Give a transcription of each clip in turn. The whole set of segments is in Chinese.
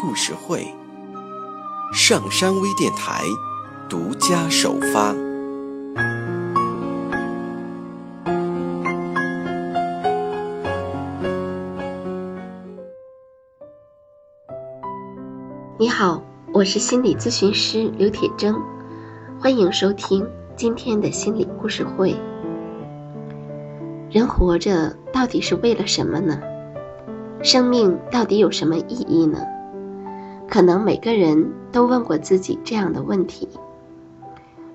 故事会，上山微电台独家首发。你好，我是心理咨询师刘铁铮，欢迎收听今天的心理故事会。人活着到底是为了什么呢？生命到底有什么意义呢？可能每个人都问过自己这样的问题。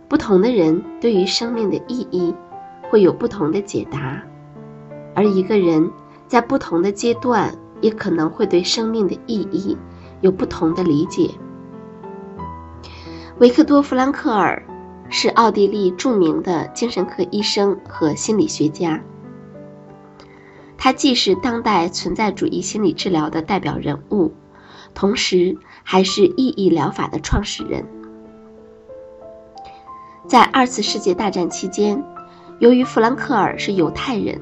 不同的人对于生命的意义会有不同的解答，而一个人在不同的阶段也可能会对生命的意义有不同的理解。维克多·弗兰克尔是奥地利著名的精神科医生和心理学家，他既是当代存在主义心理治疗的代表人物。同时，还是意义疗法的创始人。在二次世界大战期间，由于弗兰克尔是犹太人，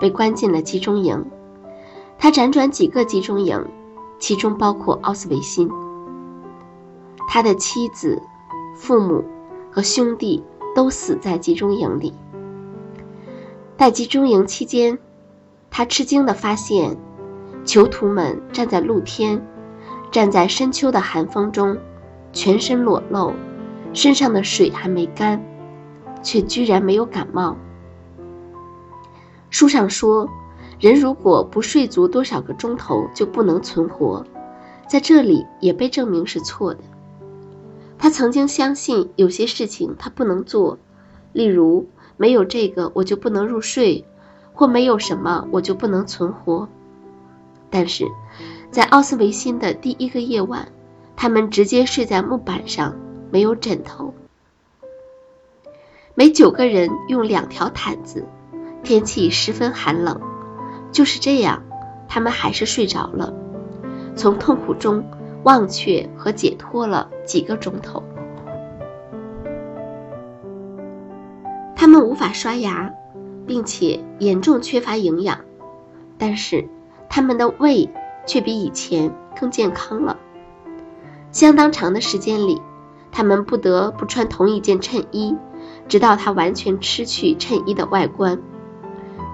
被关进了集中营。他辗转几个集中营，其中包括奥斯维辛。他的妻子、父母和兄弟都死在集中营里。在集中营期间，他吃惊地发现，囚徒们站在露天。站在深秋的寒风中，全身裸露，身上的水还没干，却居然没有感冒。书上说，人如果不睡足多少个钟头就不能存活，在这里也被证明是错的。他曾经相信有些事情他不能做，例如没有这个我就不能入睡，或没有什么我就不能存活。但是。在奥斯维辛的第一个夜晚，他们直接睡在木板上，没有枕头。每九个人用两条毯子，天气十分寒冷。就是这样，他们还是睡着了，从痛苦中忘却和解脱了几个钟头。他们无法刷牙，并且严重缺乏营养，但是他们的胃。却比以前更健康了。相当长的时间里，他们不得不穿同一件衬衣，直到它完全失去衬衣的外观。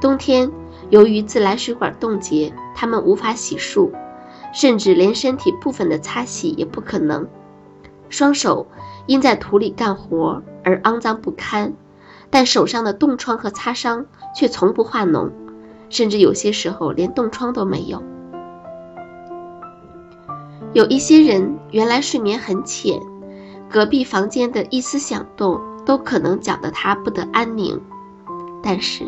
冬天，由于自来水管冻结，他们无法洗漱，甚至连身体部分的擦洗也不可能。双手因在土里干活而肮脏不堪，但手上的冻疮和擦伤却从不化脓，甚至有些时候连冻疮都没有。有一些人原来睡眠很浅，隔壁房间的一丝响动都可能搅得他不得安宁。但是，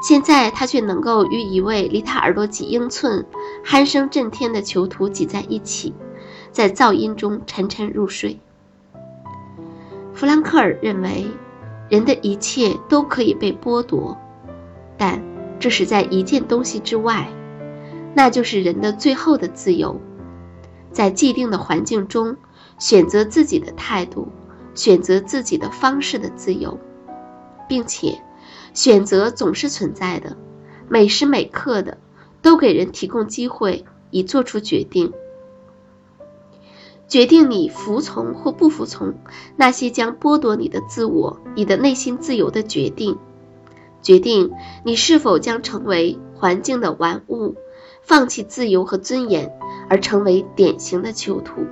现在他却能够与一位离他耳朵几英寸、鼾声震天的囚徒挤在一起，在噪音中沉沉入睡。弗兰克尔认为，人的一切都可以被剥夺，但这是在一件东西之外，那就是人的最后的自由。在既定的环境中，选择自己的态度，选择自己的方式的自由，并且，选择总是存在的，每时每刻的，都给人提供机会以做出决定，决定你服从或不服从那些将剥夺你的自我、你的内心自由的决定，决定你是否将成为环境的玩物，放弃自由和尊严。而成为典型的囚徒，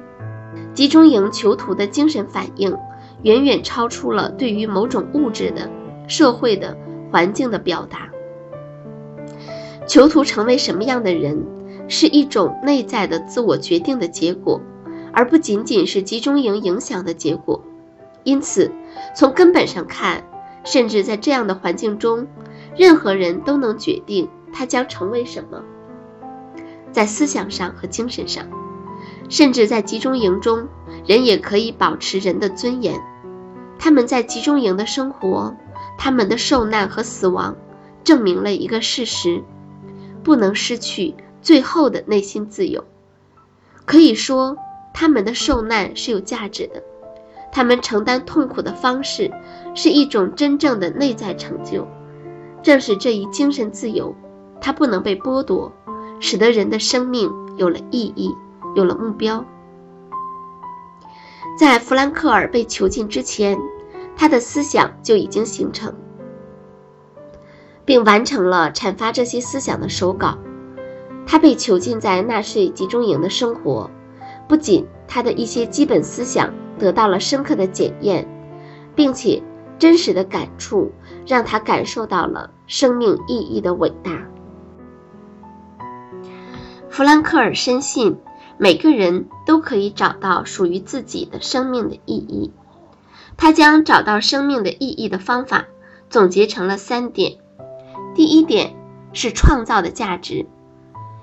集中营囚徒的精神反应远远超出了对于某种物质的、社会的、环境的表达。囚徒成为什么样的人，是一种内在的自我决定的结果，而不仅仅是集中营影响的结果。因此，从根本上看，甚至在这样的环境中，任何人都能决定他将成为什么。在思想上和精神上，甚至在集中营中，人也可以保持人的尊严。他们在集中营的生活，他们的受难和死亡，证明了一个事实：不能失去最后的内心自由。可以说，他们的受难是有价值的。他们承担痛苦的方式，是一种真正的内在成就。正是这一精神自由，它不能被剥夺，使得人的生命有了意义，有了目标。在弗兰克尔被囚禁之前，他的思想就已经形成，并完成了阐发这些思想的手稿。他被囚禁在纳粹集中营的生活，不仅他的一些基本思想得到了深刻的检验，并且真实的感触让他感受到了生命意义的伟大。弗兰克尔深信。每个人都可以找到属于自己的生命的意义。他将找到生命的意义的方法总结成了三点。第一点是创造的价值，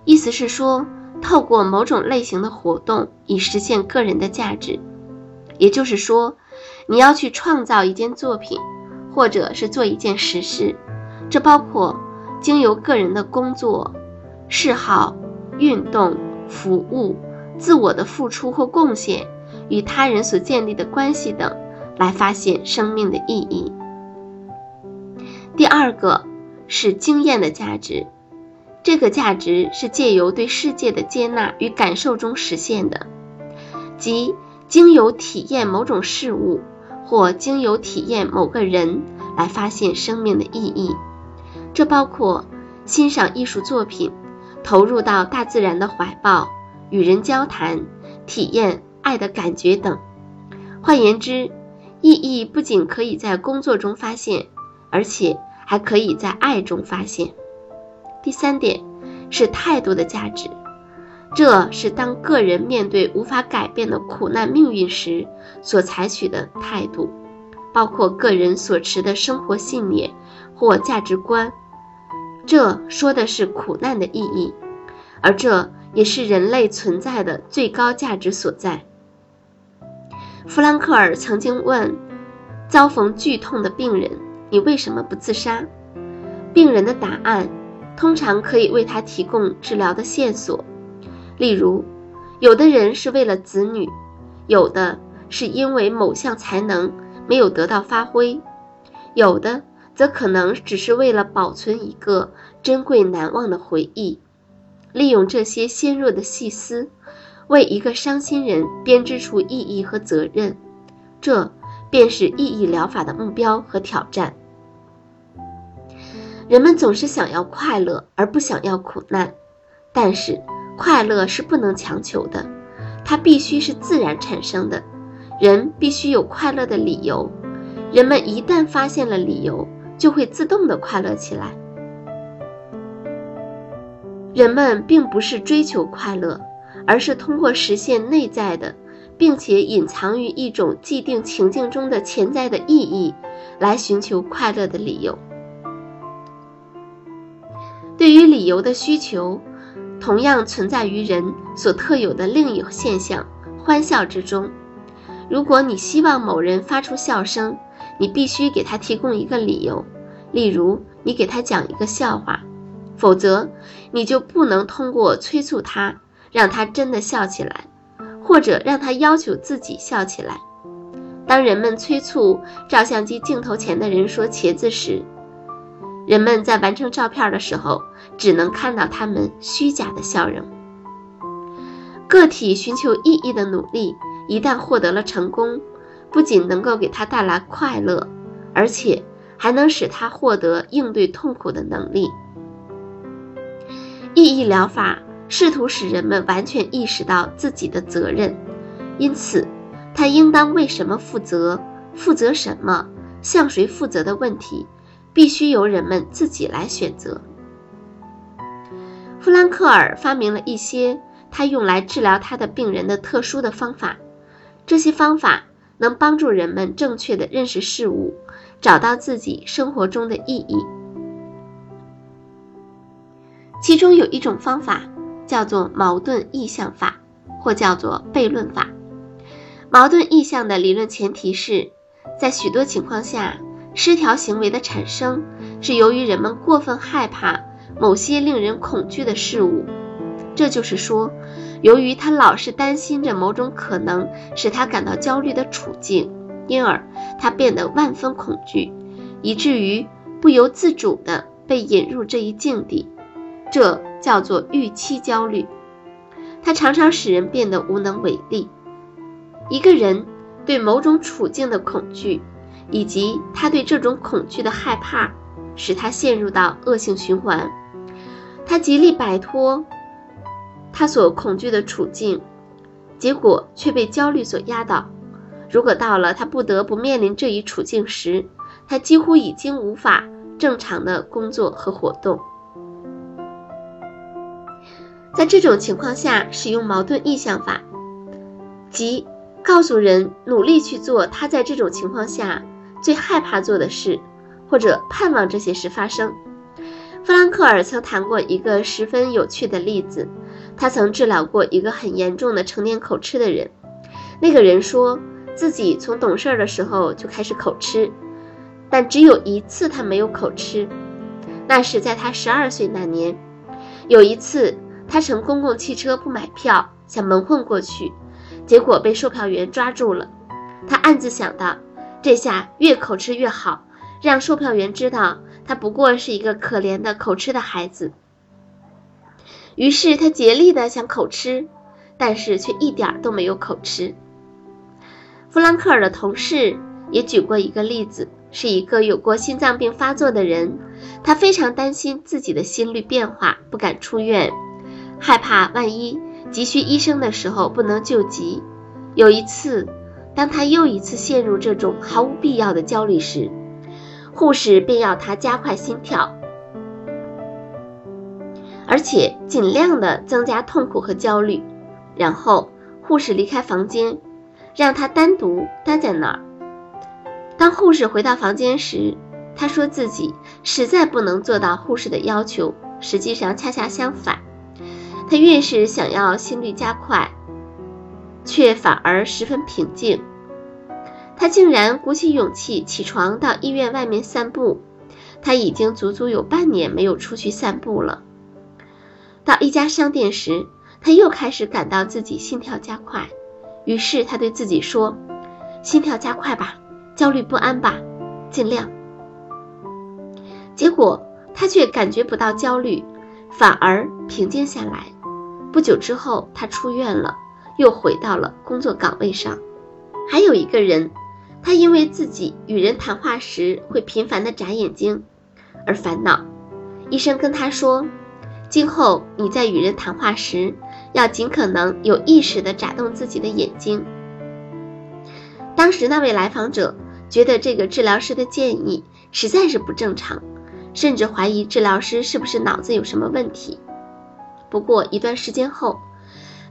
意思是说，透过某种类型的活动以实现个人的价值。也就是说，你要去创造一件作品，或者是做一件实事，这包括经由个人的工作、嗜好、运动。服务、自我的付出或贡献与他人所建立的关系等，来发现生命的意义。第二个是经验的价值，这个价值是借由对世界的接纳与感受中实现的，即经由体验某种事物或经由体验某个人来发现生命的意义。这包括欣赏艺术作品。投入到大自然的怀抱，与人交谈，体验爱的感觉等。换言之，意义不仅可以在工作中发现，而且还可以在爱中发现。第三点是态度的价值，这是当个人面对无法改变的苦难命运时所采取的态度，包括个人所持的生活信念或价值观。这说的是苦难的意义，而这也是人类存在的最高价值所在。弗兰克尔曾经问遭逢剧痛的病人：“你为什么不自杀？”病人的答案通常可以为他提供治疗的线索。例如，有的人是为了子女，有的是因为某项才能没有得到发挥，有的。则可能只是为了保存一个珍贵难忘的回忆，利用这些纤弱的细丝，为一个伤心人编织出意义和责任。这便是意义疗法的目标和挑战。人们总是想要快乐，而不想要苦难。但是，快乐是不能强求的，它必须是自然产生的。人必须有快乐的理由。人们一旦发现了理由，就会自动的快乐起来。人们并不是追求快乐，而是通过实现内在的，并且隐藏于一种既定情境中的潜在的意义，来寻求快乐的理由。对于理由的需求，同样存在于人所特有的另一现象——欢笑之中。如果你希望某人发出笑声，你必须给他提供一个理由，例如你给他讲一个笑话，否则你就不能通过催促他让他真的笑起来，或者让他要求自己笑起来。当人们催促照相机镜头前的人说茄子时，人们在完成照片的时候只能看到他们虚假的笑容。个体寻求意义的努力一旦获得了成功。不仅能够给他带来快乐，而且还能使他获得应对痛苦的能力。意义疗法试图使人们完全意识到自己的责任，因此，他应当为什么负责、负责什么、向谁负责的问题，必须由人们自己来选择。弗兰克尔发明了一些他用来治疗他的病人的特殊的方法，这些方法。能帮助人们正确的认识事物，找到自己生活中的意义。其中有一种方法叫做矛盾意向法，或叫做悖论法。矛盾意向的理论前提是，在许多情况下，失调行为的产生是由于人们过分害怕某些令人恐惧的事物。这就是说，由于他老是担心着某种可能使他感到焦虑的处境，因而他变得万分恐惧，以至于不由自主地被引入这一境地。这叫做预期焦虑。它常常使人变得无能为力。一个人对某种处境的恐惧，以及他对这种恐惧的害怕，使他陷入到恶性循环。他极力摆脱他所恐惧的处境，结果却被焦虑所压倒。如果到了他不得不面临这一处境时，他几乎已经无法正常的工作和活动。在这种情况下，使用矛盾意向法，即。告诉人努力去做他在这种情况下最害怕做的事，或者盼望这些事发生。弗兰克尔曾谈过一个十分有趣的例子，他曾治疗过一个很严重的成年口吃的人。那个人说自己从懂事儿的时候就开始口吃，但只有一次他没有口吃，那是在他十二岁那年。有一次，他乘公共汽车不买票，想蒙混过去。结果被售票员抓住了，他暗自想到，这下越口吃越好，让售票员知道他不过是一个可怜的口吃的孩子。于是他竭力的想口吃，但是却一点都没有口吃。弗兰克尔的同事也举过一个例子，是一个有过心脏病发作的人，他非常担心自己的心率变化，不敢出院，害怕万一。急需医生的时候不能救急。有一次，当他又一次陷入这种毫无必要的焦虑时，护士便要他加快心跳，而且尽量的增加痛苦和焦虑。然后护士离开房间，让他单独待在那儿。当护士回到房间时，他说自己实在不能做到护士的要求。实际上，恰恰相反。他越是想要心率加快，却反而十分平静。他竟然鼓起勇气起床到医院外面散步。他已经足足有半年没有出去散步了。到一家商店时，他又开始感到自己心跳加快。于是他对自己说：“心跳加快吧，焦虑不安吧，尽量。”结果他却感觉不到焦虑，反而平静下来。不久之后，他出院了，又回到了工作岗位上。还有一个人，他因为自己与人谈话时会频繁地眨眼睛而烦恼。医生跟他说：“今后你在与人谈话时，要尽可能有意识地眨动自己的眼睛。”当时那位来访者觉得这个治疗师的建议实在是不正常，甚至怀疑治疗师是不是脑子有什么问题。不过一段时间后，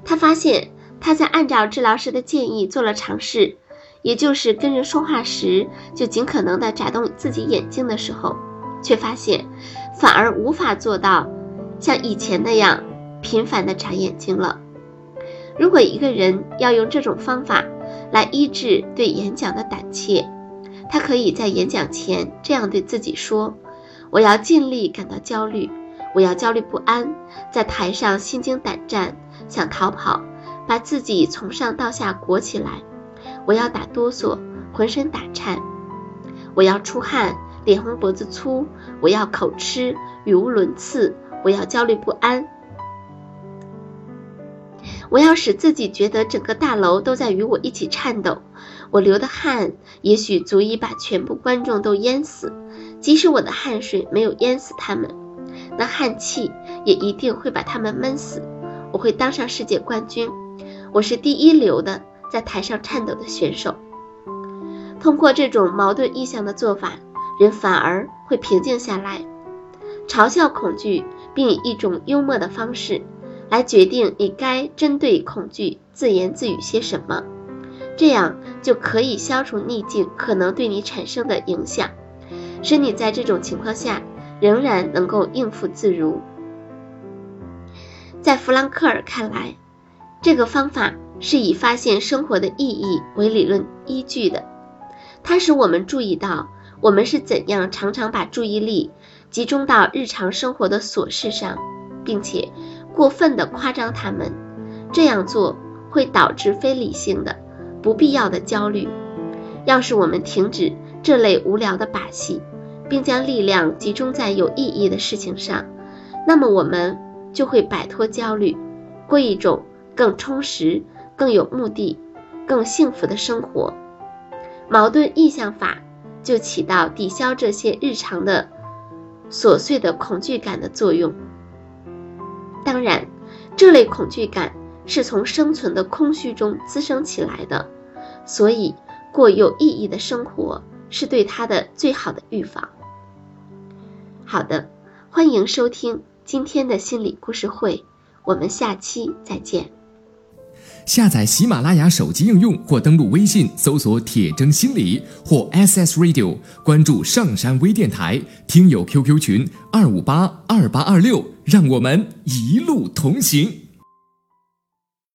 他发现他在按照治疗师的建议做了尝试，也就是跟人说话时就尽可能的眨动自己眼睛的时候，却发现反而无法做到像以前那样频繁的眨眼睛了。如果一个人要用这种方法来医治对演讲的胆怯，他可以在演讲前这样对自己说：“我要尽力感到焦虑。”我要焦虑不安，在台上心惊胆战，想逃跑，把自己从上到下裹起来。我要打哆嗦，浑身打颤。我要出汗，脸红脖子粗。我要口吃，语无伦次。我要焦虑不安。我要使自己觉得整个大楼都在与我一起颤抖。我流的汗也许足以把全部观众都淹死，即使我的汗水没有淹死他们。那汗气也一定会把他们闷死。我会当上世界冠军，我是第一流的在台上颤抖的选手。通过这种矛盾意向的做法，人反而会平静下来，嘲笑恐惧，并以一种幽默的方式来决定你该针对恐惧自言自语些什么。这样就可以消除逆境可能对你产生的影响，使你在这种情况下。仍然能够应付自如。在弗兰克尔看来，这个方法是以发现生活的意义为理论依据的，它使我们注意到我们是怎样常常把注意力集中到日常生活的琐事上，并且过分的夸张他们。这样做会导致非理性的、不必要的焦虑。要是我们停止这类无聊的把戏，并将力量集中在有意义的事情上，那么我们就会摆脱焦虑，过一种更充实、更有目的、更幸福的生活。矛盾意向法就起到抵消这些日常的琐碎的恐惧感的作用。当然，这类恐惧感是从生存的空虚中滋生起来的，所以。过有意义的生活是对他的最好的预防。好的，欢迎收听今天的心理故事会，我们下期再见。下载喜马拉雅手机应用或登录微信搜索“铁征心理”或 SS Radio，关注上山微电台，听友 QQ 群二五八二八二六，让我们一路同行。